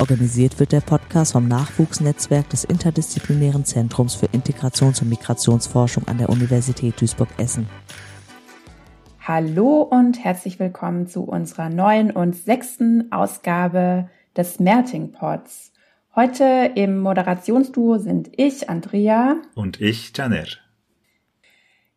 Organisiert wird der Podcast vom Nachwuchsnetzwerk des Interdisziplinären Zentrums für Integrations- und Migrationsforschung an der Universität Duisburg-Essen. Hallo und herzlich willkommen zu unserer neuen und sechsten Ausgabe des Merting Pods. Heute im Moderationsduo sind ich, Andrea. Und ich, Janer.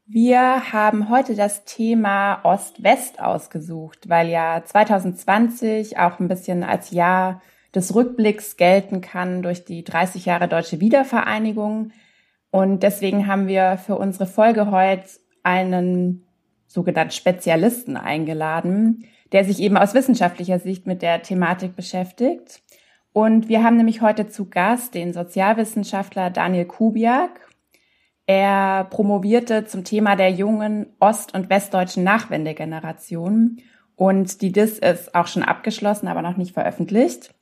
Wir haben heute das Thema Ost-West ausgesucht, weil ja 2020 auch ein bisschen als Jahr des Rückblicks gelten kann durch die 30 Jahre deutsche Wiedervereinigung. Und deswegen haben wir für unsere Folge heute einen sogenannten Spezialisten eingeladen, der sich eben aus wissenschaftlicher Sicht mit der Thematik beschäftigt. Und wir haben nämlich heute zu Gast den Sozialwissenschaftler Daniel Kubiak. Er promovierte zum Thema der jungen ost- und westdeutschen Nachwendegeneration. Und die DIS ist auch schon abgeschlossen, aber noch nicht veröffentlicht.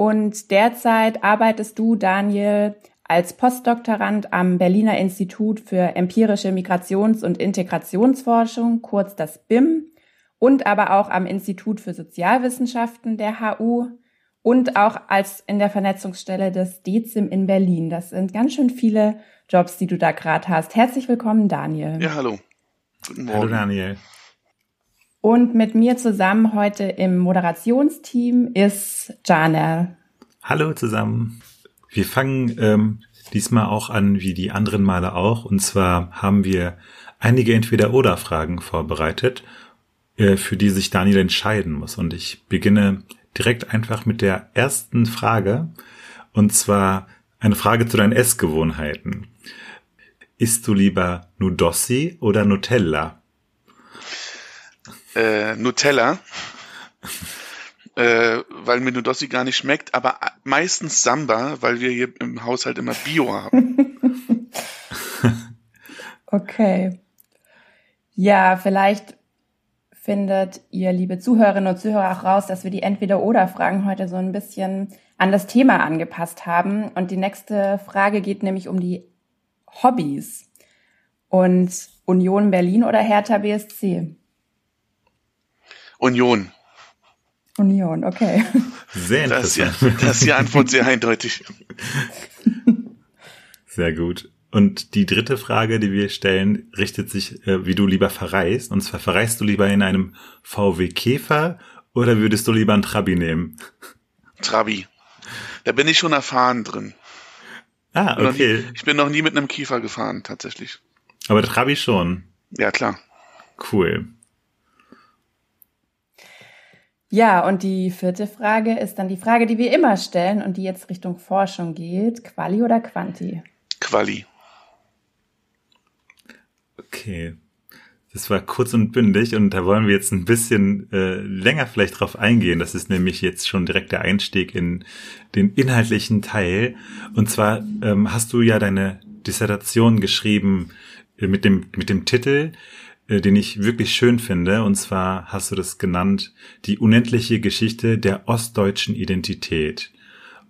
Und derzeit arbeitest du, Daniel, als Postdoktorand am Berliner Institut für empirische Migrations- und Integrationsforschung, kurz das BIM, und aber auch am Institut für Sozialwissenschaften der HU und auch als in der Vernetzungsstelle des DEZIM in Berlin. Das sind ganz schön viele Jobs, die du da gerade hast. Herzlich willkommen, Daniel. Ja, hallo. Guten Morgen. Hallo, Daniel. Und mit mir zusammen heute im Moderationsteam ist Jana. Hallo zusammen. Wir fangen ähm, diesmal auch an wie die anderen Male auch. Und zwar haben wir einige Entweder-Oder-Fragen vorbereitet, äh, für die sich Daniel entscheiden muss. Und ich beginne direkt einfach mit der ersten Frage. Und zwar eine Frage zu deinen Essgewohnheiten. Isst du lieber Nudossi oder Nutella? Äh, Nutella, äh, weil mir Nudossi gar nicht schmeckt, aber meistens Samba, weil wir hier im Haushalt immer Bio haben. okay. Ja, vielleicht findet ihr, liebe Zuhörerinnen und Zuhörer, auch raus, dass wir die Entweder-Oder-Fragen heute so ein bisschen an das Thema angepasst haben. Und die nächste Frage geht nämlich um die Hobbys. Und Union Berlin oder Hertha BSC? Union. Union, okay. Sehr interessant. Das ist, ja, das ist die Antwort sehr eindeutig. Sehr gut. Und die dritte Frage, die wir stellen, richtet sich, äh, wie du lieber verreist. Und zwar verreist du lieber in einem VW Käfer oder würdest du lieber einen Trabi nehmen? Trabi. Da bin ich schon erfahren drin. Ah, okay. Nie, ich bin noch nie mit einem Käfer gefahren, tatsächlich. Aber Trabi schon. Ja, klar. Cool. Ja, und die vierte Frage ist dann die Frage, die wir immer stellen und die jetzt Richtung Forschung geht. Quali oder Quanti? Quali. Okay. Das war kurz und bündig und da wollen wir jetzt ein bisschen äh, länger vielleicht drauf eingehen. Das ist nämlich jetzt schon direkt der Einstieg in den inhaltlichen Teil. Und zwar ähm, hast du ja deine Dissertation geschrieben äh, mit dem mit dem Titel äh, den ich wirklich schön finde. Und zwar hast du das genannt, die unendliche Geschichte der ostdeutschen Identität.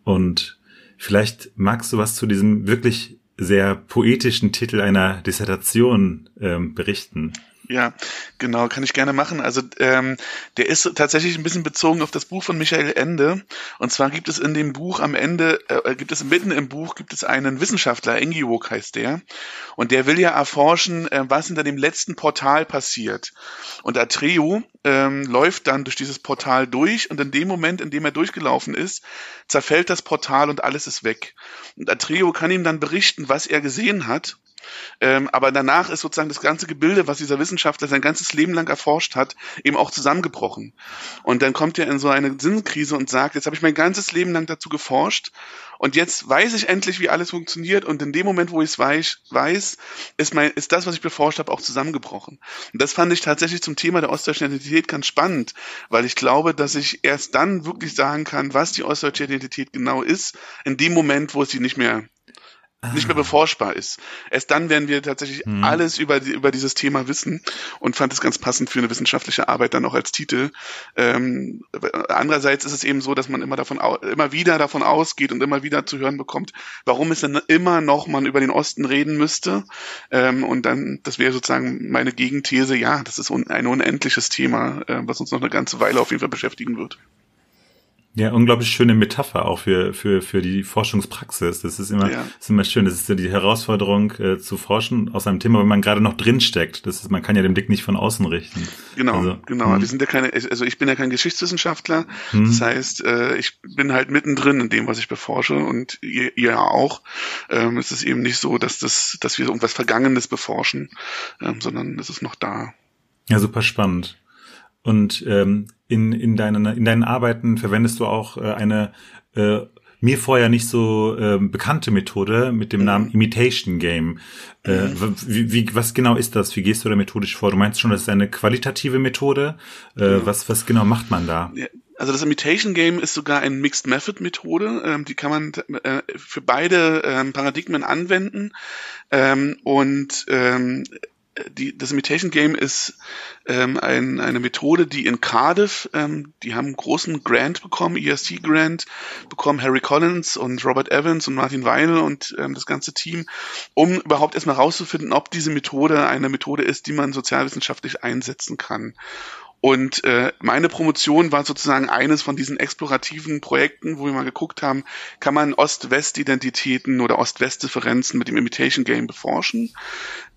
Und vielleicht magst du was zu diesem wirklich sehr poetischen Titel einer Dissertation ähm, berichten. Ja, genau, kann ich gerne machen. Also ähm, der ist tatsächlich ein bisschen bezogen auf das Buch von Michael Ende. Und zwar gibt es in dem Buch am Ende, äh, gibt es mitten im Buch, gibt es einen Wissenschaftler, Engiwok heißt der. Und der will ja erforschen, äh, was hinter dem letzten Portal passiert. Und Atreo ähm, läuft dann durch dieses Portal durch und in dem Moment, in dem er durchgelaufen ist, zerfällt das Portal und alles ist weg. Und Atreo kann ihm dann berichten, was er gesehen hat ähm, aber danach ist sozusagen das ganze Gebilde, was dieser Wissenschaftler sein ganzes Leben lang erforscht hat, eben auch zusammengebrochen. Und dann kommt er in so eine Sinnkrise und sagt, jetzt habe ich mein ganzes Leben lang dazu geforscht und jetzt weiß ich endlich, wie alles funktioniert und in dem Moment, wo ich es weiß, weiß ist, mein, ist das, was ich beforscht habe, auch zusammengebrochen. Und das fand ich tatsächlich zum Thema der ostdeutschen Identität ganz spannend, weil ich glaube, dass ich erst dann wirklich sagen kann, was die ostdeutsche Identität genau ist, in dem Moment, wo es sie nicht mehr nicht mehr beforschbar ist. Erst dann werden wir tatsächlich mhm. alles über, die, über dieses Thema wissen und fand es ganz passend für eine wissenschaftliche Arbeit dann auch als Titel. Ähm, andererseits ist es eben so, dass man immer davon immer wieder davon ausgeht und immer wieder zu hören bekommt, warum es dann immer noch man über den Osten reden müsste. Ähm, und dann, das wäre sozusagen meine Gegenthese, ja, das ist un ein unendliches Thema, äh, was uns noch eine ganze Weile auf jeden Fall beschäftigen wird. Ja, unglaublich schöne Metapher auch für, für, für die Forschungspraxis. Das ist immer, ja. ist immer schön. Das ist ja die Herausforderung äh, zu forschen aus einem Thema, wenn man gerade noch drin steckt. Das ist, man kann ja den Blick nicht von außen richten. Genau, also, genau. Hm. Wir sind ja keine, also ich bin ja kein Geschichtswissenschaftler. Hm. Das heißt, äh, ich bin halt mittendrin in dem, was ich beforsche und ihr, ihr auch. Ähm, es ist eben nicht so, dass das, dass wir irgendwas Vergangenes beforschen, ähm, sondern es ist noch da. Ja, super spannend. Und ähm, in, in, deinen, in deinen Arbeiten verwendest du auch äh, eine äh, mir vorher nicht so äh, bekannte Methode mit dem Namen Imitation Game. Äh, mhm. wie, wie, was genau ist das? Wie gehst du da methodisch vor? Du meinst schon, das ist eine qualitative Methode. Äh, ja. was, was genau macht man da? Ja. Also das Imitation Game ist sogar eine Mixed Method Methode. Ähm, die kann man äh, für beide ähm, Paradigmen anwenden. Ähm, und ähm, die, das Imitation Game ist ähm, ein, eine Methode, die in Cardiff, ähm, die haben einen großen Grant bekommen, ESC Grant, bekommen Harry Collins und Robert Evans und Martin Weil und ähm, das ganze Team, um überhaupt erstmal rauszufinden, ob diese Methode eine Methode ist, die man sozialwissenschaftlich einsetzen kann. Und äh, meine Promotion war sozusagen eines von diesen explorativen Projekten, wo wir mal geguckt haben, kann man Ost-West-Identitäten oder Ost-West-Differenzen mit dem Imitation Game beforschen.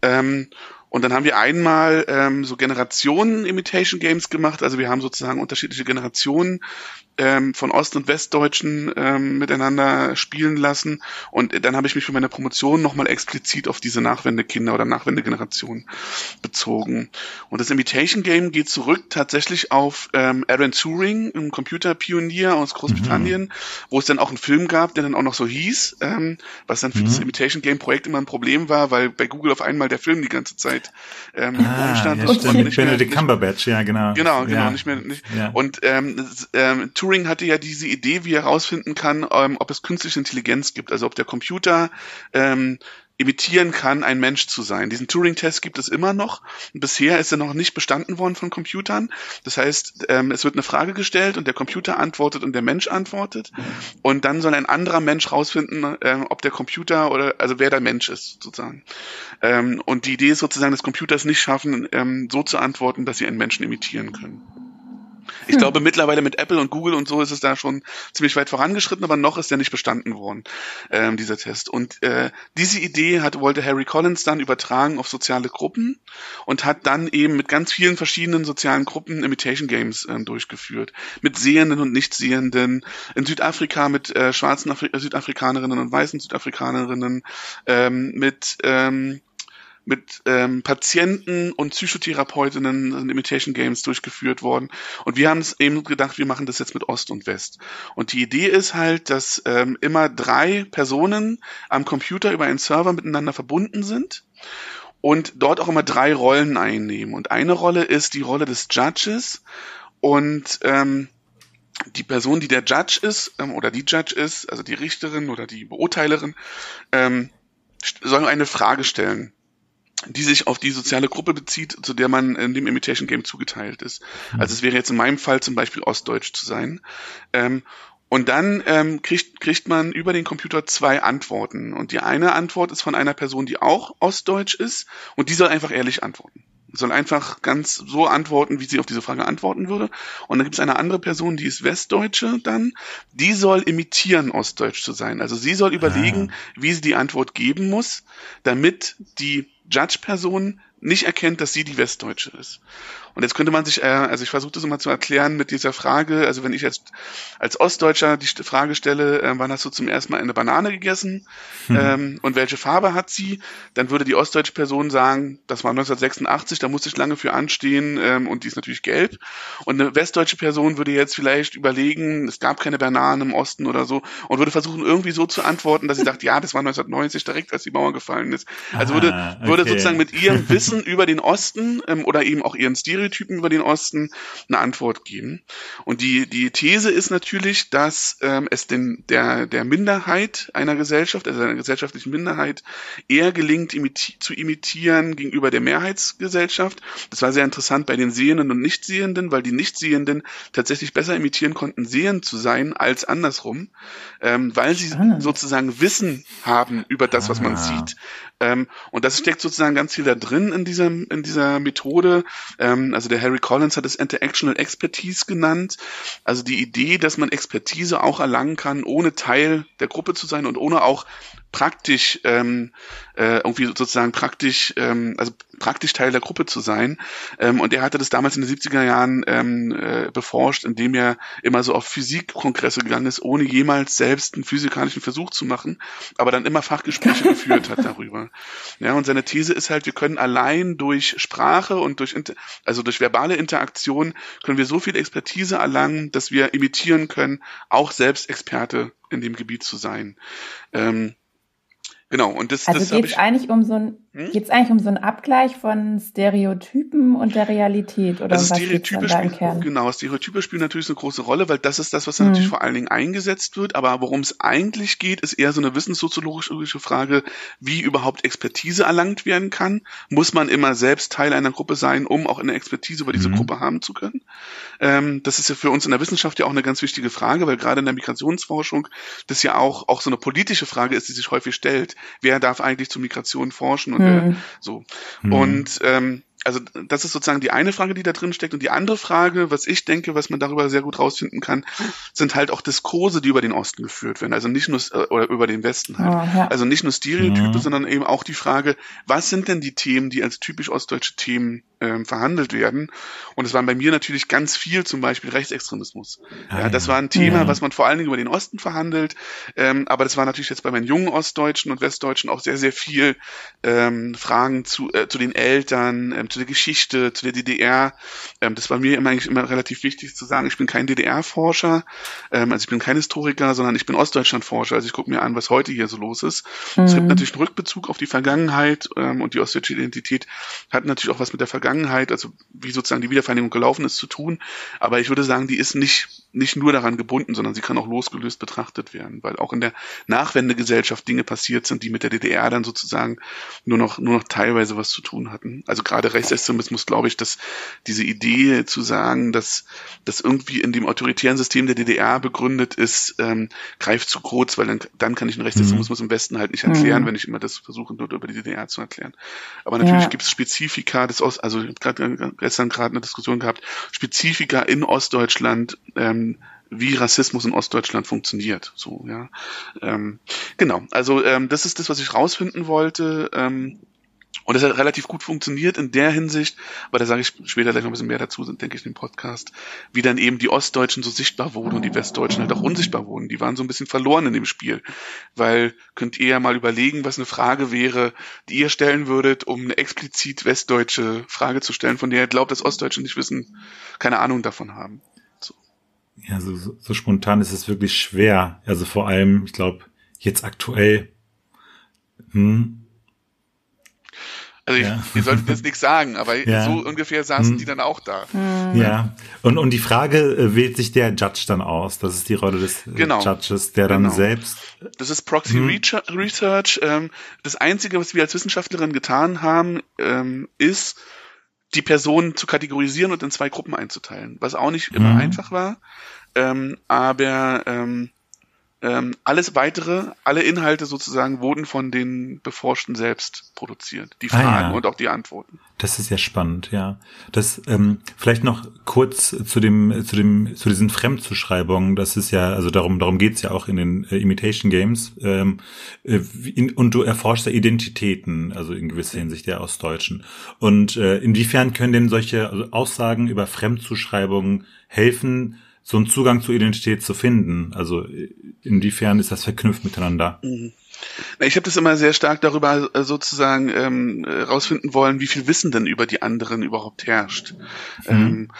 Ähm, und dann haben wir einmal ähm, so Generationen Imitation Games gemacht. Also wir haben sozusagen unterschiedliche Generationen ähm, von Ost- und Westdeutschen ähm, miteinander spielen lassen. Und dann habe ich mich für meine Promotion nochmal explizit auf diese Nachwendekinder oder Nachwendegeneration bezogen. Und das Imitation Game geht zurück tatsächlich auf ähm, Aaron Turing, ein Computerpionier aus Großbritannien, mhm. wo es dann auch einen Film gab, der dann auch noch so hieß, ähm, was dann für mhm. das Imitation Game Projekt immer ein Problem war, weil bei Google auf einmal der Film die ganze Zeit ähm, ah, rumstand. Ja, und nicht Benedict Cumberbatch, ja genau. Genau, genau, ja. nicht mehr. Nicht. Ja. Und ähm, ähm, Turing hatte ja diese Idee, wie er herausfinden kann, ähm, ob es künstliche Intelligenz gibt, also ob der Computer ähm, imitieren kann, ein Mensch zu sein. Diesen Turing-Test gibt es immer noch. Bisher ist er noch nicht bestanden worden von Computern. Das heißt, ähm, es wird eine Frage gestellt und der Computer antwortet und der Mensch antwortet. Und dann soll ein anderer Mensch rausfinden, ähm, ob der Computer oder also wer der Mensch ist, sozusagen. Ähm, und die Idee ist sozusagen, dass Computers nicht schaffen, ähm, so zu antworten, dass sie einen Menschen imitieren können. Ich glaube, mittlerweile mit Apple und Google und so ist es da schon ziemlich weit vorangeschritten, aber noch ist der nicht bestanden worden, ähm, dieser Test. Und äh, diese Idee hat, wollte Harry Collins dann übertragen auf soziale Gruppen und hat dann eben mit ganz vielen verschiedenen sozialen Gruppen Imitation Games ähm, durchgeführt. Mit Sehenden und Nichtsehenden, in Südafrika mit äh, schwarzen Afri Südafrikanerinnen und weißen Südafrikanerinnen, ähm, mit ähm, mit ähm, Patienten und Psychotherapeutinnen sind Imitation Games durchgeführt worden. Und wir haben es eben gedacht, wir machen das jetzt mit Ost und West. Und die Idee ist halt, dass ähm, immer drei Personen am Computer über einen Server miteinander verbunden sind und dort auch immer drei Rollen einnehmen. Und eine Rolle ist die Rolle des Judges und ähm, die Person, die der Judge ist ähm, oder die Judge ist, also die Richterin oder die Beurteilerin, ähm, soll eine Frage stellen die sich auf die soziale Gruppe bezieht, zu der man in dem Imitation Game zugeteilt ist. Mhm. Also es wäre jetzt in meinem Fall zum Beispiel Ostdeutsch zu sein. Ähm, und dann ähm, kriegt, kriegt man über den Computer zwei Antworten. Und die eine Antwort ist von einer Person, die auch Ostdeutsch ist, und die soll einfach ehrlich antworten soll einfach ganz so antworten, wie sie auf diese Frage antworten würde. Und dann gibt es eine andere Person, die ist Westdeutsche dann, die soll imitieren, Ostdeutsch zu sein. Also sie soll überlegen, ah. wie sie die Antwort geben muss, damit die Judge-Person nicht erkennt, dass sie die Westdeutsche ist. Und jetzt könnte man sich, äh, also ich versuche das immer zu erklären mit dieser Frage, also wenn ich jetzt als Ostdeutscher die Frage stelle, äh, wann hast du zum ersten Mal eine Banane gegessen hm. ähm, und welche Farbe hat sie, dann würde die ostdeutsche Person sagen, das war 1986, da musste ich lange für anstehen ähm, und die ist natürlich gelb. Und eine westdeutsche Person würde jetzt vielleicht überlegen, es gab keine Bananen im Osten oder so und würde versuchen irgendwie so zu antworten, dass sie sagt, ja, das war 1990 direkt, als die Mauer gefallen ist. Also würde, würde würde sozusagen mit ihrem Wissen über den Osten ähm, oder eben auch ihren Stereotypen über den Osten eine Antwort geben. Und die, die These ist natürlich, dass ähm, es den, der, der Minderheit einer Gesellschaft, also einer gesellschaftlichen Minderheit, eher gelingt, imiti zu imitieren gegenüber der Mehrheitsgesellschaft. Das war sehr interessant bei den Sehenden und Nichtsehenden, weil die Nichtsehenden tatsächlich besser imitieren konnten, sehend zu sein, als andersrum, ähm, weil sie Spannend. sozusagen Wissen haben über das, was man ah. sieht. Ähm, und das steckt sozusagen ganz viel da drin in dieser, in dieser Methode. Ähm, also der Harry Collins hat es Interactional Expertise genannt. Also die Idee, dass man Expertise auch erlangen kann, ohne Teil der Gruppe zu sein und ohne auch praktisch ähm, äh, irgendwie sozusagen praktisch, ähm, also praktisch Teil der Gruppe zu sein. Ähm, und er hatte das damals in den 70er Jahren ähm, äh, beforscht, indem er immer so auf Physikkongresse gegangen ist, ohne jemals selbst einen physikalischen Versuch zu machen, aber dann immer Fachgespräche geführt hat darüber. Ja, und seine These ist halt, wir können allein durch Sprache und durch, also durch verbale Interaktion können wir so viel Expertise erlangen, dass wir imitieren können, auch selbst Experte in dem Gebiet zu sein. Ähm, Genau, und das, also das geht es eigentlich um so ein hm? geht's eigentlich um so einen Abgleich von Stereotypen und der Realität oder also was Stereotype spielen, Kern? Genau, Stereotype spielen natürlich eine große Rolle, weil das ist das, was hm. natürlich vor allen Dingen eingesetzt wird. Aber worum es eigentlich geht, ist eher so eine wissenssoziologische Frage, wie überhaupt Expertise erlangt werden kann. Muss man immer selbst Teil einer Gruppe sein, um auch eine Expertise über diese mhm. Gruppe haben zu können? Ähm, das ist ja für uns in der Wissenschaft ja auch eine ganz wichtige Frage, weil gerade in der Migrationsforschung das ja auch auch so eine politische Frage ist, die sich häufig stellt wer darf eigentlich zur Migration forschen und hm. wer so. Hm. Und ähm, also das ist sozusagen die eine Frage, die da drin steckt. Und die andere Frage, was ich denke, was man darüber sehr gut rausfinden kann, sind halt auch Diskurse, die über den Osten geführt werden. Also nicht nur äh, oder über den Westen halt. Oh, ja. Also nicht nur Stereotype, mhm. sondern eben auch die Frage, was sind denn die Themen, die als typisch ostdeutsche Themen ähm, verhandelt werden. Und es waren bei mir natürlich ganz viel zum Beispiel Rechtsextremismus. Ah, ja, das war ein Thema, ja. was man vor allen Dingen über den Osten verhandelt. Ähm, aber das war natürlich jetzt bei meinen jungen Ostdeutschen und Westdeutschen auch sehr, sehr viel ähm, Fragen zu, äh, zu den Eltern, ähm, zu der Geschichte, zu der DDR. Ähm, das war mir immer eigentlich immer relativ wichtig zu sagen, ich bin kein DDR-Forscher, ähm, also ich bin kein Historiker, sondern ich bin Ostdeutschland-Forscher. Also ich gucke mir an, was heute hier so los ist. Mhm. Es gibt natürlich einen Rückbezug auf die Vergangenheit ähm, und die ostdeutsche Identität hat natürlich auch was mit der Vergangenheit Vergangenheit, also wie sozusagen die Wiedervereinigung gelaufen ist, zu tun. Aber ich würde sagen, die ist nicht, nicht nur daran gebunden, sondern sie kann auch losgelöst betrachtet werden, weil auch in der Nachwendegesellschaft Dinge passiert sind, die mit der DDR dann sozusagen nur noch, nur noch teilweise was zu tun hatten. Also gerade Rechtsextremismus, glaube ich, dass diese Idee zu sagen, dass das irgendwie in dem autoritären System der DDR begründet ist, ähm, greift zu kurz, weil dann, dann kann ich den Rechtsextremismus mhm. im Westen halt nicht erklären, mhm. wenn ich immer das versuche, nur über die DDR zu erklären. Aber natürlich ja. gibt es Spezifika des Ost, also gerade gestern gerade eine Diskussion gehabt, Spezifika in Ostdeutschland, ähm, wie Rassismus in Ostdeutschland funktioniert. So, ja. Ähm, genau, also ähm, das ist das, was ich rausfinden wollte. Ähm, und das hat relativ gut funktioniert in der Hinsicht, aber da sage ich später gleich noch ein bisschen mehr dazu, denke ich, in dem Podcast, wie dann eben die Ostdeutschen so sichtbar wurden und die Westdeutschen halt auch unsichtbar wurden. Die waren so ein bisschen verloren in dem Spiel. Weil könnt ihr ja mal überlegen, was eine Frage wäre, die ihr stellen würdet, um eine explizit westdeutsche Frage zu stellen, von der ihr glaubt, dass Ostdeutsche nicht wissen, keine Ahnung davon haben. So. Ja, so, so, so spontan ist es wirklich schwer. Also vor allem, ich glaube, jetzt aktuell, hm, also ich, ja. ihr solltet jetzt nichts sagen, aber ja. so ungefähr saßen hm. die dann auch da. Hm. Ja, und, und die Frage äh, wählt sich der Judge dann aus. Das ist die Rolle des äh, genau. Judges, der dann genau. selbst. Das ist Proxy hm. Research. Ähm, das Einzige, was wir als Wissenschaftlerin getan haben, ähm, ist, die Personen zu kategorisieren und in zwei Gruppen einzuteilen, was auch nicht immer hm. einfach war. Ähm, aber ähm, ähm, alles weitere, alle Inhalte sozusagen wurden von den Beforschten selbst produziert. Die Fragen ah, ja. und auch die Antworten. Das ist ja spannend, ja. Das ähm, vielleicht noch kurz zu dem, zu dem, zu diesen Fremdzuschreibungen. Das ist ja, also darum, darum geht's ja auch in den äh, Imitation Games. Ähm, äh, in, und du erforschst ja Identitäten, also in gewisser Hinsicht der Ostdeutschen. Und äh, inwiefern können denn solche also Aussagen über Fremdzuschreibungen helfen? So einen Zugang zur Identität zu finden. Also inwiefern ist das verknüpft miteinander? Mhm. Ich habe das immer sehr stark darüber äh, sozusagen ähm, rausfinden wollen, wie viel Wissen denn über die anderen überhaupt herrscht. Mhm. Ähm,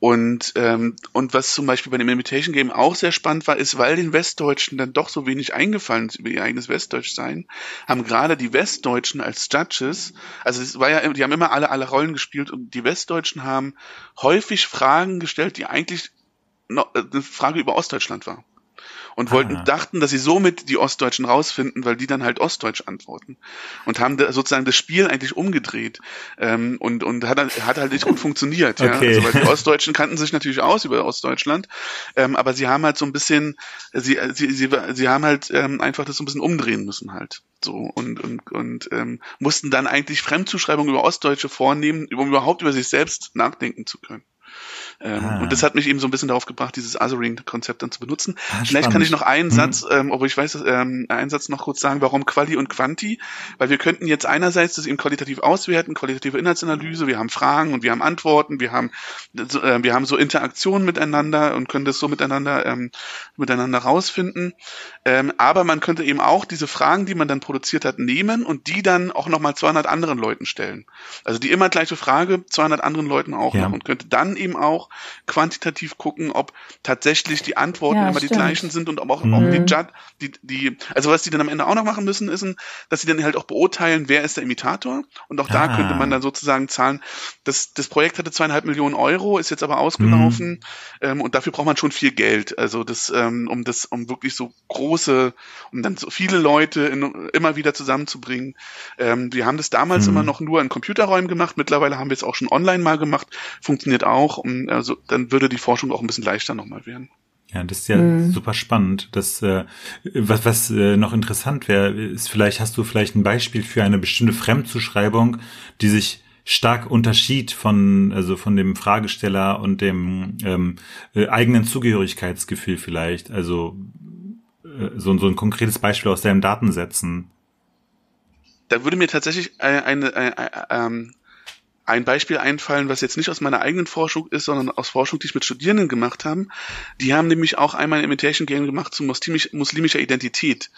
und, ähm, und was zum Beispiel bei dem Imitation Game auch sehr spannend war, ist, weil den Westdeutschen dann doch so wenig eingefallen ist über ihr eigenes Westdeutschsein, haben gerade die Westdeutschen als Judges, also es war ja, die haben immer alle alle Rollen gespielt und die Westdeutschen haben häufig Fragen gestellt, die eigentlich äh, eine Frage über Ostdeutschland war. Und wollten, ah. dachten, dass sie somit die Ostdeutschen rausfinden, weil die dann halt Ostdeutsch antworten. Und haben da sozusagen das Spiel eigentlich umgedreht. Ähm, und und hat hat halt nicht gut funktioniert, ja, okay. also weil die Ostdeutschen kannten sich natürlich aus über Ostdeutschland, ähm, aber sie haben halt so ein bisschen, sie sie sie, sie haben halt ähm, einfach das so ein bisschen umdrehen müssen halt. So. Und und und ähm, mussten dann eigentlich Fremdzuschreibungen über Ostdeutsche vornehmen, um überhaupt über sich selbst nachdenken zu können. Ähm, ah. Und das hat mich eben so ein bisschen darauf gebracht, dieses Othering-Konzept dann zu benutzen. Ah, Vielleicht kann ich noch einen mhm. Satz, ähm, obwohl ich weiß, ähm, einen Satz noch kurz sagen, warum Quali und Quanti, weil wir könnten jetzt einerseits das eben qualitativ auswerten, qualitative Inhaltsanalyse, wir haben Fragen und wir haben Antworten, wir haben, äh, wir haben so Interaktionen miteinander und können das so miteinander, ähm, miteinander rausfinden. Ähm, aber man könnte eben auch diese Fragen, die man dann produziert hat, nehmen und die dann auch nochmal 200 anderen Leuten stellen. Also die immer gleiche Frage 200 anderen Leuten auch ja. noch und könnte dann eben auch quantitativ gucken, ob tatsächlich die Antworten ja, immer stimmt. die gleichen sind und ob auch, mhm. auch die Judge, die, die, also was die dann am Ende auch noch machen müssen, ist, dass sie dann halt auch beurteilen, wer ist der Imitator. Und auch ah. da könnte man dann sozusagen zahlen. Das, das Projekt hatte zweieinhalb Millionen Euro, ist jetzt aber ausgelaufen. Mhm. Ähm, und dafür braucht man schon viel Geld. Also das, ähm, um das, um wirklich so große, um dann so viele Leute in, immer wieder zusammenzubringen. Ähm, wir haben das damals mhm. immer noch nur in Computerräumen gemacht. Mittlerweile haben wir es auch schon online mal gemacht. Funktioniert auch. Um, also dann würde die Forschung auch ein bisschen leichter nochmal werden. Ja, das ist ja mhm. super spannend. Das, äh, was, was äh, noch interessant wäre, ist vielleicht, hast du vielleicht ein Beispiel für eine bestimmte Fremdzuschreibung, die sich stark unterschied von, also von dem Fragesteller und dem ähm, äh, eigenen Zugehörigkeitsgefühl vielleicht. Also äh, so, so ein konkretes Beispiel aus deinem Datensätzen. Da würde mir tatsächlich eine, eine, eine, eine ähm, ein Beispiel einfallen, was jetzt nicht aus meiner eigenen Forschung ist, sondern aus Forschung, die ich mit Studierenden gemacht haben. Die haben nämlich auch einmal ein Imitation Game gemacht zu muslimisch, muslimischer Identität.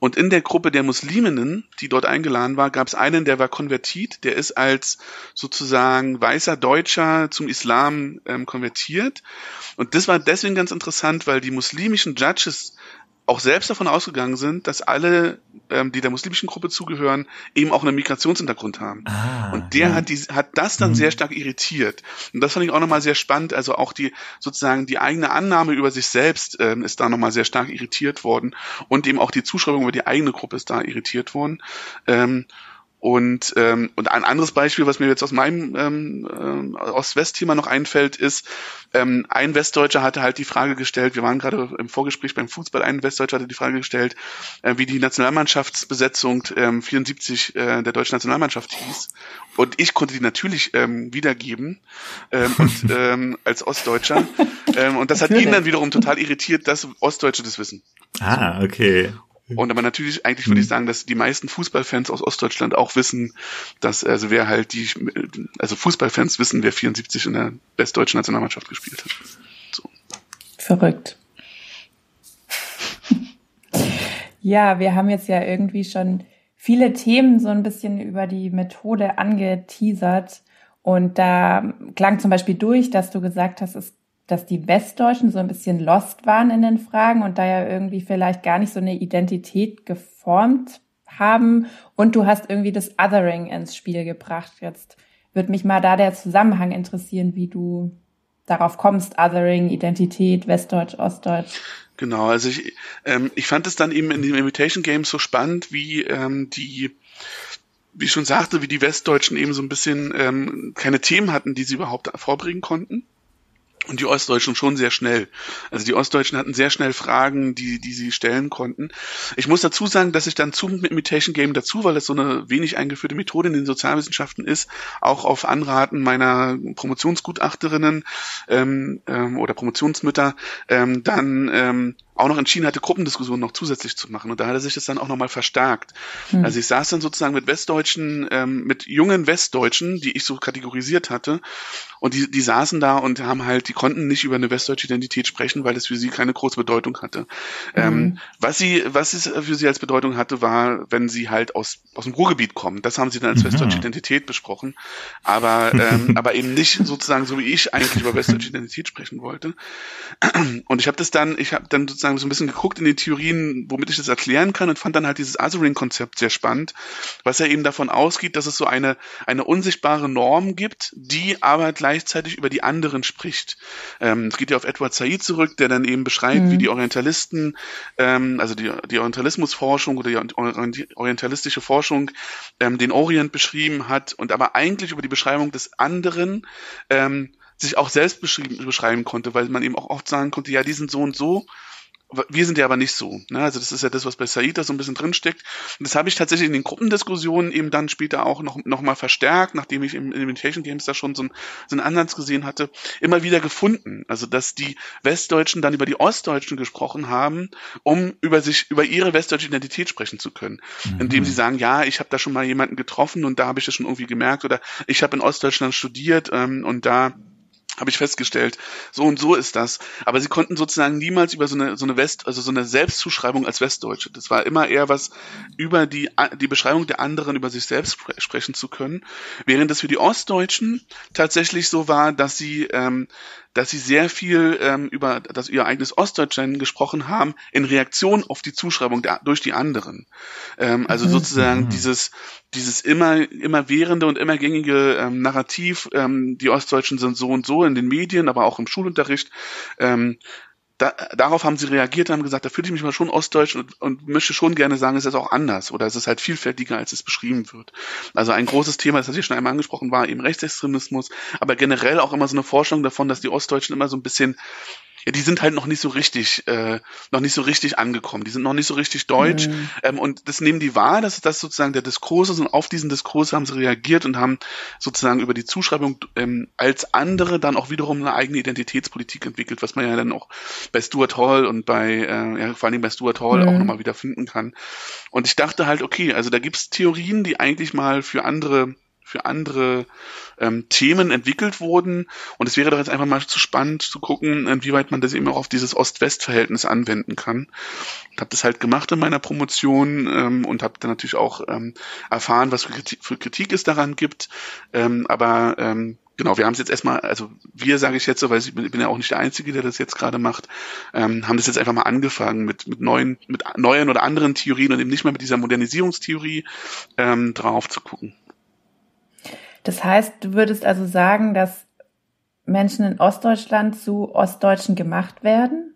Und in der Gruppe der Musliminnen, die dort eingeladen war, gab es einen, der war konvertiert, der ist als sozusagen weißer Deutscher zum Islam ähm, konvertiert. Und das war deswegen ganz interessant, weil die muslimischen Judges auch selbst davon ausgegangen sind, dass alle, ähm, die der muslimischen Gruppe zugehören, eben auch einen Migrationshintergrund haben. Ah, und der ja. hat die, hat das dann mhm. sehr stark irritiert. Und das fand ich auch nochmal sehr spannend. Also auch die sozusagen die eigene Annahme über sich selbst ähm, ist da nochmal sehr stark irritiert worden und eben auch die Zuschreibung über die eigene Gruppe ist da irritiert worden. Ähm, und, ähm, und ein anderes Beispiel, was mir jetzt aus meinem ähm, äh, Ost-West-Thema noch einfällt, ist, ähm, ein Westdeutscher hatte halt die Frage gestellt, wir waren gerade im Vorgespräch beim Fußball, ein Westdeutscher hatte die Frage gestellt, äh, wie die Nationalmannschaftsbesetzung ähm, 74 äh, der deutschen Nationalmannschaft hieß. Und ich konnte die natürlich ähm, wiedergeben ähm, und, ähm, als Ostdeutscher. ähm, und das hat ihn dann wiederum total irritiert, dass Ostdeutsche das wissen. Ah, okay. Und aber natürlich, eigentlich würde ich mhm. sagen, dass die meisten Fußballfans aus Ostdeutschland auch wissen, dass, also wer halt die, also Fußballfans wissen, wer 74 in der westdeutschen Nationalmannschaft gespielt hat. So. Verrückt. ja, wir haben jetzt ja irgendwie schon viele Themen so ein bisschen über die Methode angeteasert. Und da klang zum Beispiel durch, dass du gesagt hast, es dass die Westdeutschen so ein bisschen lost waren in den Fragen und da ja irgendwie vielleicht gar nicht so eine Identität geformt haben. Und du hast irgendwie das Othering ins Spiel gebracht. Jetzt würde mich mal da der Zusammenhang interessieren, wie du darauf kommst, Othering, Identität, Westdeutsch, Ostdeutsch. Genau, also ich, ähm, ich fand es dann eben in den Imitation Games so spannend, wie ähm, die wie ich schon sagte, wie die Westdeutschen eben so ein bisschen ähm, keine Themen hatten, die sie überhaupt vorbringen konnten. Und die Ostdeutschen schon sehr schnell. Also die Ostdeutschen hatten sehr schnell Fragen, die, die sie stellen konnten. Ich muss dazu sagen, dass ich dann zu mit Imitation Game dazu, weil es so eine wenig eingeführte Methode in den Sozialwissenschaften ist, auch auf Anraten meiner Promotionsgutachterinnen ähm, ähm, oder Promotionsmütter, ähm, dann ähm, auch noch entschieden hatte, Gruppendiskussionen noch zusätzlich zu machen. Und da hat er sich das dann auch nochmal verstärkt. Mhm. Also ich saß dann sozusagen mit Westdeutschen, ähm, mit jungen Westdeutschen, die ich so kategorisiert hatte. Und die, die saßen da und haben halt, die konnten nicht über eine westdeutsche Identität sprechen, weil das für sie keine große Bedeutung hatte. Mhm. Ähm, was sie, was es für sie als Bedeutung hatte, war, wenn sie halt aus, aus dem Ruhrgebiet kommen. Das haben sie dann als mhm. westdeutsche Identität besprochen. Aber, ähm, aber eben nicht sozusagen so wie ich eigentlich über westdeutsche Identität sprechen wollte. Und ich habe das dann, ich habe dann sozusagen so ein bisschen geguckt in den Theorien, womit ich das erklären kann und fand dann halt dieses Othering-Konzept sehr spannend, was ja eben davon ausgeht, dass es so eine, eine unsichtbare Norm gibt, die aber gleichzeitig über die anderen spricht. Ähm, es geht ja auf Edward Said zurück, der dann eben beschreibt, mhm. wie die Orientalisten, ähm, also die, die Orientalismusforschung oder die orientalistische Forschung ähm, den Orient beschrieben hat und aber eigentlich über die Beschreibung des anderen ähm, sich auch selbst beschreiben konnte, weil man eben auch oft sagen konnte, ja, die sind so und so wir sind ja aber nicht so. Ne? Also das ist ja das, was bei Saida so ein bisschen drinsteckt. Und das habe ich tatsächlich in den Gruppendiskussionen eben dann später auch noch, noch mal verstärkt, nachdem ich im Invitation Games da schon so, ein, so einen Ansatz gesehen hatte, immer wieder gefunden. Also dass die Westdeutschen dann über die Ostdeutschen gesprochen haben, um über sich, über ihre westdeutsche Identität sprechen zu können. Mhm. Indem sie sagen, ja, ich habe da schon mal jemanden getroffen und da habe ich das schon irgendwie gemerkt oder ich habe in Ostdeutschland studiert ähm, und da habe ich festgestellt. So und so ist das. Aber sie konnten sozusagen niemals über so eine, so eine West, also so eine Selbstzuschreibung als Westdeutsche. Das war immer eher was über die, die Beschreibung der anderen über sich selbst spre sprechen zu können. Während es für die Ostdeutschen tatsächlich so war, dass sie ähm, dass sie sehr viel ähm, über das ihr eigenes Ostdeutschland gesprochen haben in Reaktion auf die Zuschreibung der, durch die anderen. Ähm, also mhm. sozusagen mhm. dieses dieses immer immer währende und immer gängige ähm, Narrativ, ähm, die Ostdeutschen sind so und so in den Medien, aber auch im Schulunterricht. Ähm, da, darauf haben sie reagiert und haben gesagt, da fühle ich mich mal schon ostdeutsch und, und möchte schon gerne sagen, es ist auch anders oder es ist halt vielfältiger, als es beschrieben wird. Also ein großes Thema, das hatte ich schon einmal angesprochen, war eben Rechtsextremismus, aber generell auch immer so eine Forschung davon, dass die Ostdeutschen immer so ein bisschen ja, die sind halt noch nicht so richtig, äh, noch nicht so richtig angekommen. Die sind noch nicht so richtig deutsch. Mhm. Ähm, und das nehmen die wahr, dass das sozusagen der Diskurs ist. Und auf diesen Diskurs haben sie reagiert und haben sozusagen über die Zuschreibung ähm, als andere dann auch wiederum eine eigene Identitätspolitik entwickelt, was man ja dann auch bei Stuart Hall und bei, äh, ja, vor allen Dingen bei Stuart Hall mhm. auch nochmal wieder finden kann. Und ich dachte halt, okay, also da gibt's Theorien, die eigentlich mal für andere für andere ähm, Themen entwickelt wurden. Und es wäre doch jetzt einfach mal zu spannend zu gucken, inwieweit man das eben auch auf dieses Ost-West-Verhältnis anwenden kann. Ich habe das halt gemacht in meiner Promotion ähm, und habe dann natürlich auch ähm, erfahren, was für Kritik, für Kritik es daran gibt. Ähm, aber ähm, genau, wir haben es jetzt erstmal, also wir sage ich jetzt so, weil ich bin, ich bin, ja auch nicht der Einzige, der das jetzt gerade macht, ähm, haben das jetzt einfach mal angefangen mit, mit neuen, mit neuen oder anderen Theorien und eben nicht mehr mit dieser Modernisierungstheorie ähm, drauf zu gucken. Das heißt, du würdest also sagen, dass Menschen in Ostdeutschland zu Ostdeutschen gemacht werden?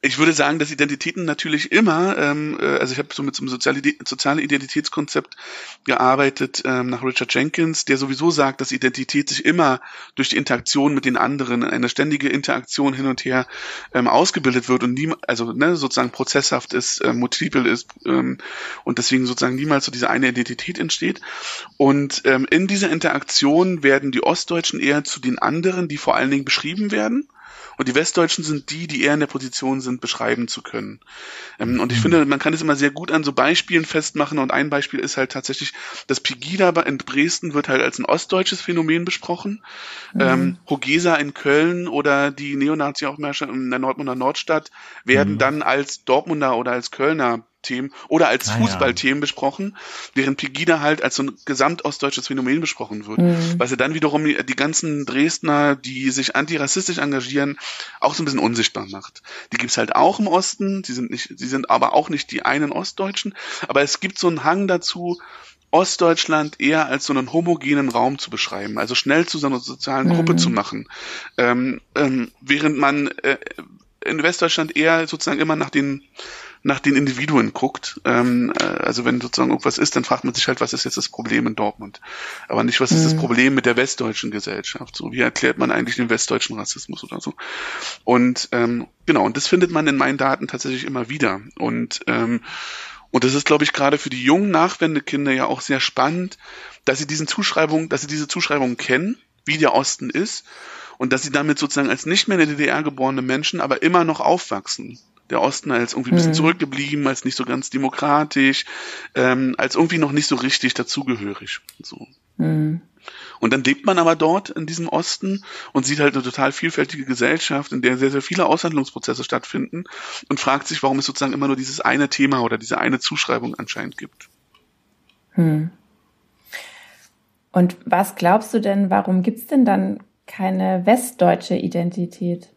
Ich würde sagen, dass Identitäten natürlich immer, ähm, äh, also ich habe so mit so einem soziale, sozialen Identitätskonzept gearbeitet ähm, nach Richard Jenkins, der sowieso sagt, dass Identität sich immer durch die Interaktion mit den anderen, eine ständige Interaktion hin und her ähm, ausgebildet wird und nie, also ne, sozusagen prozesshaft ist, äh, multiple ist ähm, und deswegen sozusagen niemals so diese eine Identität entsteht. Und ähm, in dieser Interaktion werden die Ostdeutschen eher zu den anderen, die vor allen Dingen beschrieben werden und die Westdeutschen sind die, die eher in der Position sind, beschreiben zu können. Ähm, und ich mhm. finde, man kann es immer sehr gut an so Beispielen festmachen. Und ein Beispiel ist halt tatsächlich, das Pegida in Dresden wird halt als ein ostdeutsches Phänomen besprochen. Mhm. Ähm, Hogesa in Köln oder die Neonazi-Aufmärsche in der Dortmunder Nordstadt werden mhm. dann als Dortmunder oder als Kölner Themen oder als ah, Fußballthemen ja. besprochen, während Pegida halt als so ein gesamtostdeutsches Phänomen besprochen wird. Mhm. Was ja dann wiederum die, die, ganzen Dresdner, die sich antirassistisch engagieren, auch so ein bisschen unsichtbar macht. Die gibt's halt auch im Osten, sie sind nicht, sie sind aber auch nicht die einen Ostdeutschen, aber es gibt so einen Hang dazu, Ostdeutschland eher als so einen homogenen Raum zu beschreiben, also schnell zu so einer sozialen mhm. Gruppe zu machen, ähm, ähm, während man äh, in Westdeutschland eher sozusagen immer nach den nach den Individuen guckt. Ähm, äh, also wenn sozusagen irgendwas ist, dann fragt man sich halt, was ist jetzt das Problem in Dortmund? Aber nicht, was ist das mhm. Problem mit der westdeutschen Gesellschaft? So, wie erklärt man eigentlich den westdeutschen Rassismus oder so? Und ähm, genau, und das findet man in meinen Daten tatsächlich immer wieder. Und ähm, und das ist, glaube ich, gerade für die jungen Nachwendekinder ja auch sehr spannend, dass sie diesen Zuschreibungen, dass sie diese Zuschreibungen kennen wie der Osten ist und dass sie damit sozusagen als nicht mehr in der DDR geborene Menschen aber immer noch aufwachsen. Der Osten als irgendwie ein bisschen mhm. zurückgeblieben, als nicht so ganz demokratisch, ähm, als irgendwie noch nicht so richtig dazugehörig. So. Mhm. Und dann lebt man aber dort in diesem Osten und sieht halt eine total vielfältige Gesellschaft, in der sehr, sehr viele Aushandlungsprozesse stattfinden und fragt sich, warum es sozusagen immer nur dieses eine Thema oder diese eine Zuschreibung anscheinend gibt. Hm. Und was glaubst du denn, warum gibt's denn dann keine westdeutsche Identität?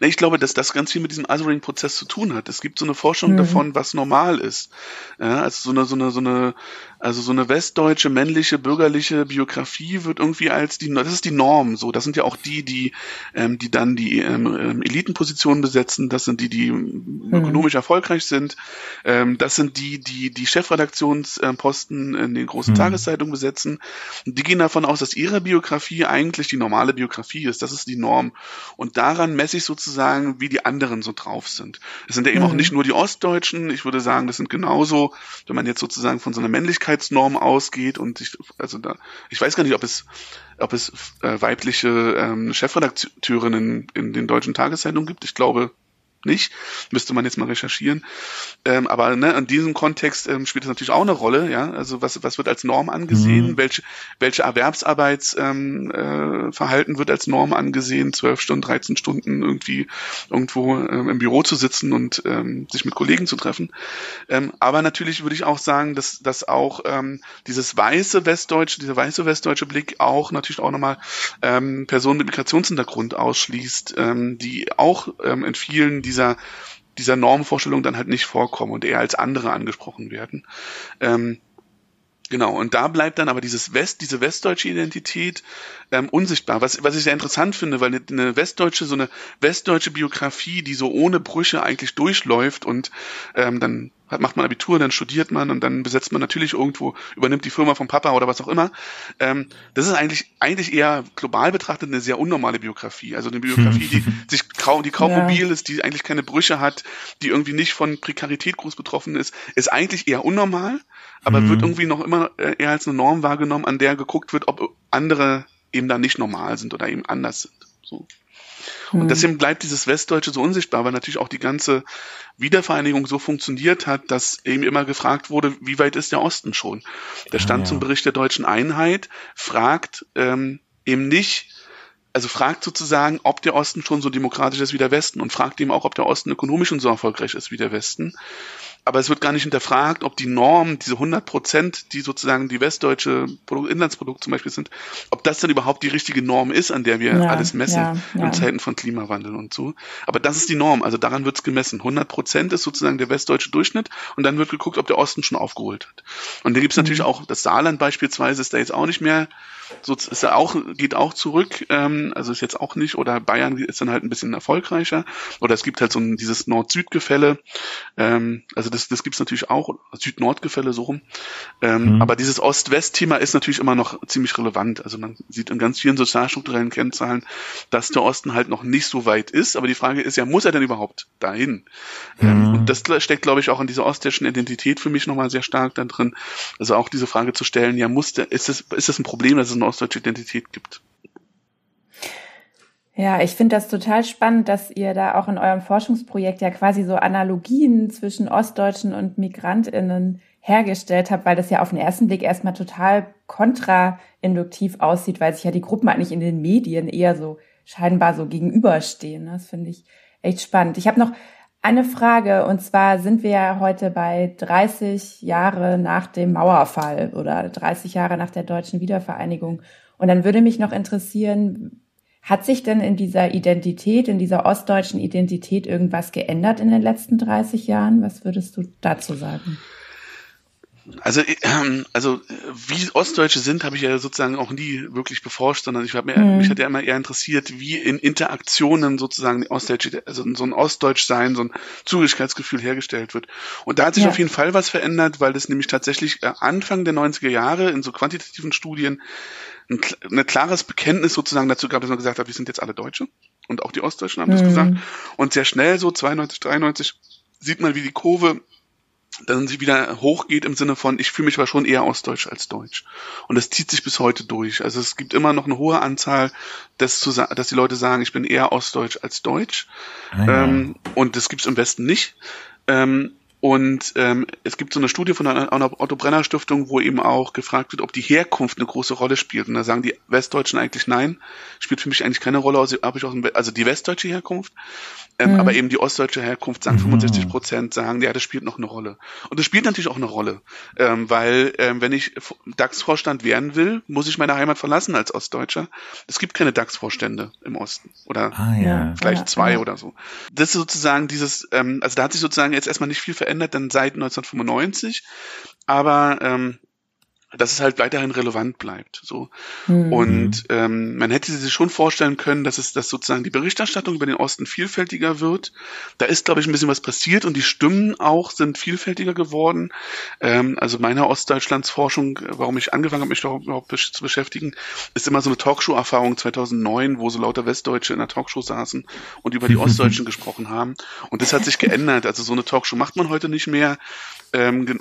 Ich glaube, dass das ganz viel mit diesem Othering-Prozess zu tun hat. Es gibt so eine Forschung mhm. davon, was normal ist. Ja, also so eine, so eine, so eine, also so eine westdeutsche, männliche, bürgerliche Biografie wird irgendwie als die, das ist die Norm. So, das sind ja auch die, die, ähm, die dann die ähm, ähm Elitenpositionen besetzen. Das sind die, die mhm. ökonomisch erfolgreich sind. Ähm, das sind die, die die Chefredaktionsposten in den großen mhm. Tageszeitungen besetzen. Die gehen davon aus, dass ihre Biografie eigentlich die normale Biografie ist. Das ist die Norm. Und daran messe ich sozusagen, wie die anderen so drauf sind. Es sind ja eben mhm. auch nicht nur die Ostdeutschen. Ich würde sagen, das sind genauso, wenn man jetzt sozusagen von so einer Männlichkeitsnorm ausgeht und ich, also da, ich weiß gar nicht, ob es, ob es äh, weibliche ähm, Chefredakteurinnen in den deutschen Tageszeitungen gibt. Ich glaube, nicht. Müsste man jetzt mal recherchieren. Ähm, aber ne, in diesem Kontext ähm, spielt das natürlich auch eine Rolle. Ja, also was was wird als Norm angesehen? Mhm. Welche welche Erwerbsarbeitsverhalten ähm, äh, Verhalten wird als Norm angesehen? Zwölf Stunden, 13 Stunden irgendwie irgendwo ähm, im Büro zu sitzen und ähm, sich mit Kollegen zu treffen. Ähm, aber natürlich würde ich auch sagen, dass dass auch ähm, dieses weiße westdeutsche, dieser weiße westdeutsche Blick auch natürlich auch nochmal ähm, Personen mit Migrationshintergrund ausschließt, ähm, die auch ähm, in vielen dieser dieser, dieser Normvorstellung dann halt nicht vorkommen und eher als andere angesprochen werden. Ähm, Genau, und da bleibt dann aber dieses West, diese westdeutsche Identität ähm, unsichtbar. Was, was ich sehr interessant finde, weil eine westdeutsche, so eine westdeutsche Biografie, die so ohne Brüche eigentlich durchläuft und ähm, dann hat, macht man Abitur, dann studiert man und dann besetzt man natürlich irgendwo, übernimmt die Firma vom Papa oder was auch immer. Ähm, das ist eigentlich eigentlich eher global betrachtet eine sehr unnormale Biografie. Also eine Biografie, die sich kaum, die kaum ja. mobil ist, die eigentlich keine Brüche hat, die irgendwie nicht von Prekarität groß betroffen ist, ist eigentlich eher unnormal, aber mhm. wird irgendwie noch immer äh, eher als eine Norm wahrgenommen, an der geguckt wird, ob andere eben da nicht normal sind oder eben anders sind. So. Und hm. deswegen bleibt dieses Westdeutsche so unsichtbar, weil natürlich auch die ganze Wiedervereinigung so funktioniert hat, dass eben immer gefragt wurde, wie weit ist der Osten schon? Der Stand ah, ja. zum Bericht der deutschen Einheit fragt ähm, eben nicht, also fragt sozusagen, ob der Osten schon so demokratisch ist wie der Westen und fragt eben auch, ob der Osten ökonomisch und so erfolgreich ist wie der Westen aber es wird gar nicht hinterfragt, ob die Norm, diese 100 Prozent, die sozusagen die westdeutsche Inlandsprodukt zum Beispiel sind, ob das dann überhaupt die richtige Norm ist, an der wir ja, alles messen ja, ja. in Zeiten von Klimawandel und so. Aber das ist die Norm, also daran wird's gemessen. 100 Prozent ist sozusagen der westdeutsche Durchschnitt und dann wird geguckt, ob der Osten schon aufgeholt hat. Und da gibt's mhm. natürlich auch, das Saarland beispielsweise ist da jetzt auch nicht mehr so ist er auch, geht auch zurück, ähm, also ist jetzt auch nicht, oder Bayern ist dann halt ein bisschen erfolgreicher, oder es gibt halt so ein, dieses Nord-Süd-Gefälle, ähm, also das, das gibt's natürlich auch, Süd-Nord-Gefälle so rum, ähm, mhm. aber dieses Ost-West-Thema ist natürlich immer noch ziemlich relevant, also man sieht in ganz vielen sozialstrukturellen Kennzahlen, dass der Osten halt noch nicht so weit ist, aber die Frage ist ja, muss er denn überhaupt dahin? Ähm, mhm. Ähm, und das steckt, glaube ich, auch in dieser ostdeutschen Identität für mich nochmal sehr stark da drin, also auch diese Frage zu stellen, ja, muss der, ist das, ist das ein Problem, dass es eine ostdeutsche Identität gibt. Ja, ich finde das total spannend, dass ihr da auch in eurem Forschungsprojekt ja quasi so Analogien zwischen Ostdeutschen und Migrantinnen hergestellt habt, weil das ja auf den ersten Blick erstmal total kontrainduktiv aussieht, weil sich ja die Gruppen eigentlich in den Medien eher so scheinbar so gegenüberstehen. Das finde ich echt spannend. Ich habe noch eine Frage, und zwar sind wir ja heute bei 30 Jahre nach dem Mauerfall oder 30 Jahre nach der deutschen Wiedervereinigung. Und dann würde mich noch interessieren, hat sich denn in dieser Identität, in dieser ostdeutschen Identität irgendwas geändert in den letzten 30 Jahren? Was würdest du dazu sagen? Also, ähm, also wie Ostdeutsche sind, habe ich ja sozusagen auch nie wirklich beforscht, sondern ich habe mir, mhm. mich hat ja immer eher interessiert, wie in Interaktionen sozusagen Ostdeutsche, also so ein Ostdeutschsein, so ein Zugehörigkeitsgefühl hergestellt wird. Und da hat sich ja. auf jeden Fall was verändert, weil es nämlich tatsächlich äh, Anfang der 90er Jahre in so quantitativen Studien ein, ein klares Bekenntnis sozusagen dazu gab, dass man gesagt hat, wir sind jetzt alle Deutsche. Und auch die Ostdeutschen haben mhm. das gesagt. Und sehr schnell, so 92, 93, sieht man, wie die Kurve dann sie wieder hochgeht im Sinne von, ich fühle mich aber schon eher ostdeutsch als deutsch. Und das zieht sich bis heute durch. Also es gibt immer noch eine hohe Anzahl, dass, zu, dass die Leute sagen, ich bin eher ostdeutsch als deutsch. Ah, ja. ähm, und das gibt's im Westen nicht. Ähm, und ähm, es gibt so eine Studie von einer, Otto Brenner Stiftung, wo eben auch gefragt wird, ob die Herkunft eine große Rolle spielt. Und da sagen die Westdeutschen eigentlich nein, spielt für mich eigentlich keine Rolle, also, ich aus dem, also die westdeutsche Herkunft. Ähm, mhm. Aber eben die ostdeutsche Herkunft sagen 65 mhm. Prozent, sagen, ja, das spielt noch eine Rolle. Und das spielt natürlich auch eine Rolle, ähm, weil ähm, wenn ich DAX-Vorstand werden will, muss ich meine Heimat verlassen als Ostdeutscher. Es gibt keine DAX-Vorstände im Osten oder ah, ja. vielleicht ja, zwei ja. oder so. Das ist sozusagen dieses, ähm, also da hat sich sozusagen jetzt erstmal nicht viel verändert, dann seit 1995. Aber ähm, dass es halt weiterhin relevant bleibt. So. Mhm. Und ähm, man hätte sich schon vorstellen können, dass es dass sozusagen die Berichterstattung über den Osten vielfältiger wird. Da ist, glaube ich, ein bisschen was passiert und die Stimmen auch sind vielfältiger geworden. Ähm, also meine Ostdeutschlandsforschung, warum ich angefangen habe, mich überhaupt zu beschäftigen, ist immer so eine Talkshow-Erfahrung 2009, wo so lauter Westdeutsche in der Talkshow saßen und über die Ostdeutschen gesprochen haben. Und das hat sich geändert. Also so eine Talkshow macht man heute nicht mehr. Ähm,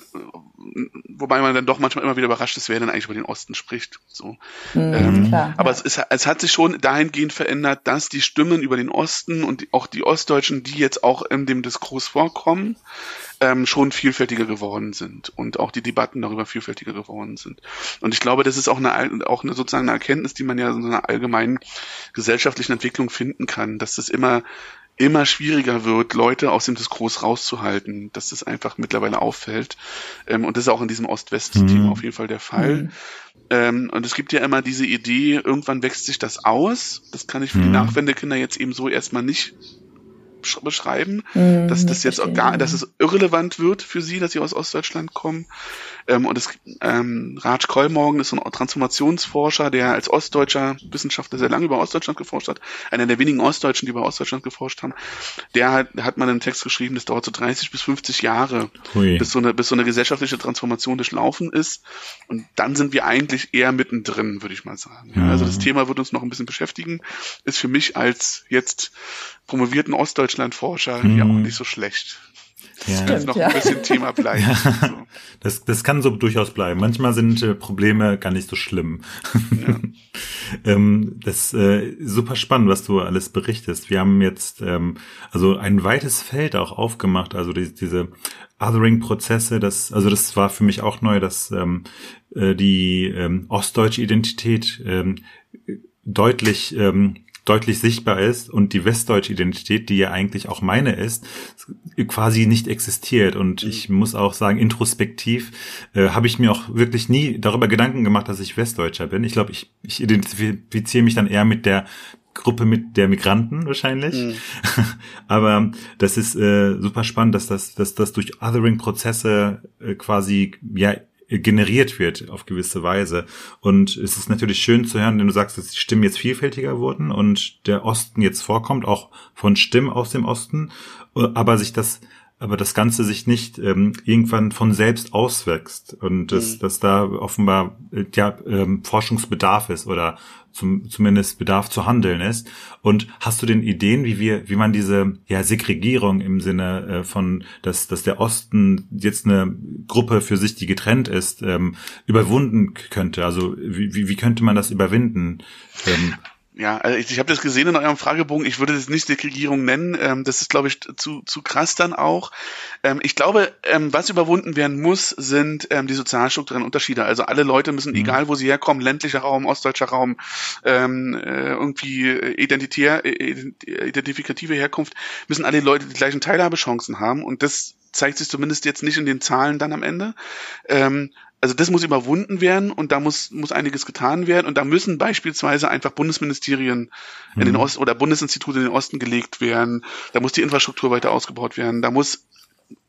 wobei man dann doch manchmal immer wieder überrascht ist, wer denn eigentlich über den Osten spricht. So. Mhm, ähm, klar, aber ja. es, es hat sich schon dahingehend verändert, dass die Stimmen über den Osten und die, auch die Ostdeutschen, die jetzt auch in dem Diskurs vorkommen, ähm, schon vielfältiger geworden sind und auch die Debatten darüber vielfältiger geworden sind. Und ich glaube, das ist auch eine, auch eine sozusagen eine Erkenntnis, die man ja in so einer allgemeinen gesellschaftlichen Entwicklung finden kann, dass das immer immer schwieriger wird, Leute aus dem Diskurs rauszuhalten, dass das einfach mittlerweile auffällt. Ähm, und das ist auch in diesem Ost-West-Thema mhm. auf jeden Fall der Fall. Mhm. Ähm, und es gibt ja immer diese Idee, irgendwann wächst sich das aus. Das kann ich für mhm. die Nachwendekinder jetzt eben so erstmal nicht beschreiben, mhm, dass das jetzt auch gar, dass es irrelevant wird für sie, dass sie aus Ostdeutschland kommen. Ähm, und es, ähm, Raj Kollmorgen ist so ein Transformationsforscher, der als ostdeutscher Wissenschaftler sehr lange über Ostdeutschland geforscht hat. Einer der wenigen Ostdeutschen, die über Ostdeutschland geforscht haben. Der hat, hat mal einen Text geschrieben, das dauert so 30 bis 50 Jahre, bis so, eine, bis so eine gesellschaftliche Transformation durchlaufen ist. Und dann sind wir eigentlich eher mittendrin, würde ich mal sagen. Ja, also das Thema wird uns noch ein bisschen beschäftigen. Ist für mich als jetzt promovierten Ostdeutschland-Forscher mhm. ja auch nicht so schlecht. Ja. Stimmt, noch ja. ein bisschen Thema bleiben. Ja. Das, das kann so durchaus bleiben. Manchmal sind äh, Probleme gar nicht so schlimm. Ja. ähm, das äh, super spannend, was du alles berichtest. Wir haben jetzt ähm, also ein weites Feld auch aufgemacht, also die, diese Othering-Prozesse, das, also das war für mich auch neu, dass ähm, äh, die ähm, ostdeutsche Identität ähm, deutlich ähm, deutlich sichtbar ist und die westdeutsche Identität, die ja eigentlich auch meine ist, quasi nicht existiert. Und mhm. ich muss auch sagen, introspektiv äh, habe ich mir auch wirklich nie darüber Gedanken gemacht, dass ich Westdeutscher bin. Ich glaube, ich, ich identifiziere mich dann eher mit der Gruppe mit der Migranten wahrscheinlich. Mhm. Aber das ist äh, super spannend, dass das, dass das durch Othering-Prozesse äh, quasi ja generiert wird auf gewisse Weise. Und es ist natürlich schön zu hören, wenn du sagst, dass die Stimmen jetzt vielfältiger wurden und der Osten jetzt vorkommt, auch von Stimmen aus dem Osten, aber sich das aber das Ganze sich nicht ähm, irgendwann von selbst auswächst und dass, mhm. dass da offenbar äh, ja, ähm, Forschungsbedarf ist oder zum, zumindest Bedarf zu handeln ist. Und hast du denn Ideen, wie wir, wie man diese ja, Segregierung im Sinne äh, von, dass, dass der Osten jetzt eine Gruppe für sich, die getrennt ist, ähm, überwunden könnte? Also wie, wie, wie könnte man das überwinden? Ähm, ja, also ich, ich habe das gesehen in eurem Fragebogen. Ich würde das nicht Segregierung nennen. Ähm, das ist, glaube ich, zu, zu krass dann auch. Ähm, ich glaube, ähm, was überwunden werden muss, sind ähm, die sozialstrukturellen Unterschiede. Also alle Leute müssen, mhm. egal wo sie herkommen, ländlicher Raum, ostdeutscher Raum, ähm, äh, irgendwie identitär, äh, identifikative Herkunft, müssen alle Leute die gleichen Teilhabechancen haben. Und das zeigt sich zumindest jetzt nicht in den Zahlen dann am Ende. Ähm, also das muss überwunden werden und da muss, muss einiges getan werden und da müssen beispielsweise einfach Bundesministerien mhm. in den mhm. Osten oder Bundesinstitute in den Osten gelegt werden. Da muss die Infrastruktur weiter ausgebaut werden. Da muss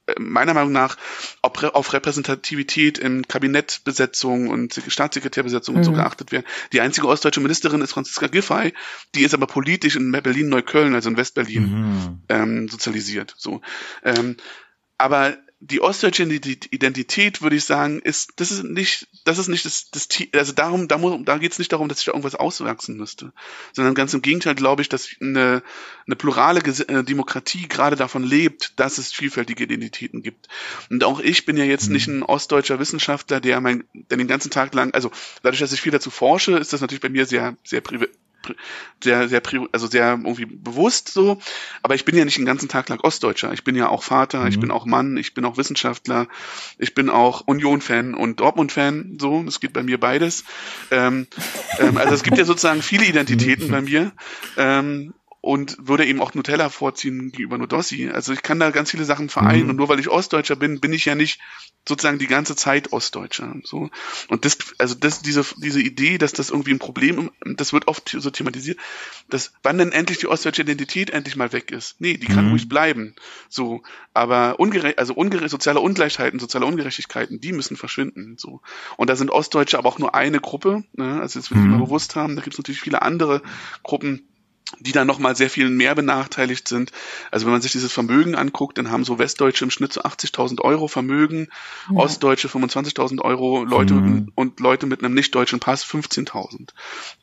äh, meiner Meinung nach auf Repräsentativität in Kabinettbesetzung und Staatssekretärbesetzung mhm. und so mhm. geachtet werden. Die einzige ostdeutsche Ministerin ist Franziska Giffey, die ist aber politisch in Berlin-Neukölln, also in Westberlin, mhm. ähm, sozialisiert. So, ähm, aber die ostdeutsche Identität, würde ich sagen, ist, das ist nicht, das ist nicht das, das also darum, da, da geht es nicht darum, dass ich da irgendwas auswachsen müsste, sondern ganz im Gegenteil glaube ich, dass eine, eine plurale äh, Demokratie gerade davon lebt, dass es vielfältige Identitäten gibt. Und auch ich bin ja jetzt nicht ein ostdeutscher Wissenschaftler, der mein, der den ganzen Tag lang, also dadurch, dass ich viel dazu forsche, ist das natürlich bei mir sehr, sehr sehr, sehr, also sehr irgendwie bewusst so. Aber ich bin ja nicht den ganzen Tag lang Ostdeutscher. Ich bin ja auch Vater, mhm. ich bin auch Mann, ich bin auch Wissenschaftler, ich bin auch Union-Fan und Dortmund-Fan. So, das geht bei mir beides. Ähm, ähm, also es gibt ja sozusagen viele Identitäten bei mir. Ähm, und würde eben auch Nutella vorziehen gegenüber Nudossi. Also ich kann da ganz viele Sachen vereinen mhm. und nur weil ich Ostdeutscher bin, bin ich ja nicht sozusagen die ganze Zeit Ostdeutscher. So und das, also das, diese diese Idee, dass das irgendwie ein Problem, das wird oft so thematisiert, dass wann denn endlich die ostdeutsche Identität endlich mal weg ist. Nee, die kann mhm. ruhig bleiben. So, aber ungerecht, also ungerecht, soziale Ungleichheiten, soziale Ungerechtigkeiten, die müssen verschwinden. So und da sind Ostdeutsche aber auch nur eine Gruppe. Ne? Also das will ich mhm. mal bewusst haben. Da gibt es natürlich viele andere Gruppen die dann nochmal sehr viel mehr benachteiligt sind. Also wenn man sich dieses Vermögen anguckt, dann haben so Westdeutsche im Schnitt so 80.000 Euro Vermögen, ja. Ostdeutsche 25.000 Euro, Leute mhm. und Leute mit einem nicht-deutschen Pass 15.000.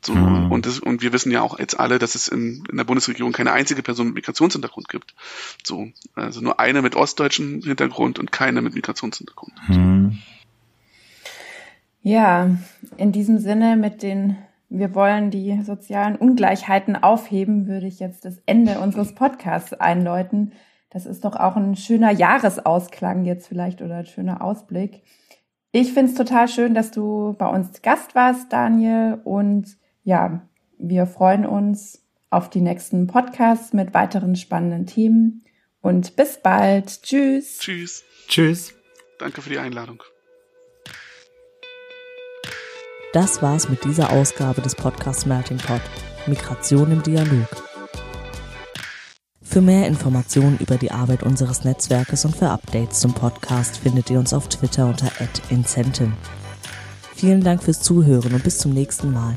So, mhm. und, das, und wir wissen ja auch jetzt alle, dass es in, in der Bundesregierung keine einzige Person mit Migrationshintergrund gibt. So, also nur eine mit ostdeutschem Hintergrund und keine mit Migrationshintergrund. Mhm. Ja, in diesem Sinne mit den wir wollen die sozialen Ungleichheiten aufheben, würde ich jetzt das Ende unseres Podcasts einläuten. Das ist doch auch ein schöner Jahresausklang jetzt vielleicht oder ein schöner Ausblick. Ich finde es total schön, dass du bei uns Gast warst, Daniel. Und ja, wir freuen uns auf die nächsten Podcasts mit weiteren spannenden Themen. Und bis bald. Tschüss. Tschüss. Tschüss. Danke für die Einladung. Das war's mit dieser Ausgabe des Podcasts Melting Pot. Migration im Dialog. Für mehr Informationen über die Arbeit unseres Netzwerkes und für Updates zum Podcast findet ihr uns auf Twitter unter @incentim. Vielen Dank fürs Zuhören und bis zum nächsten Mal.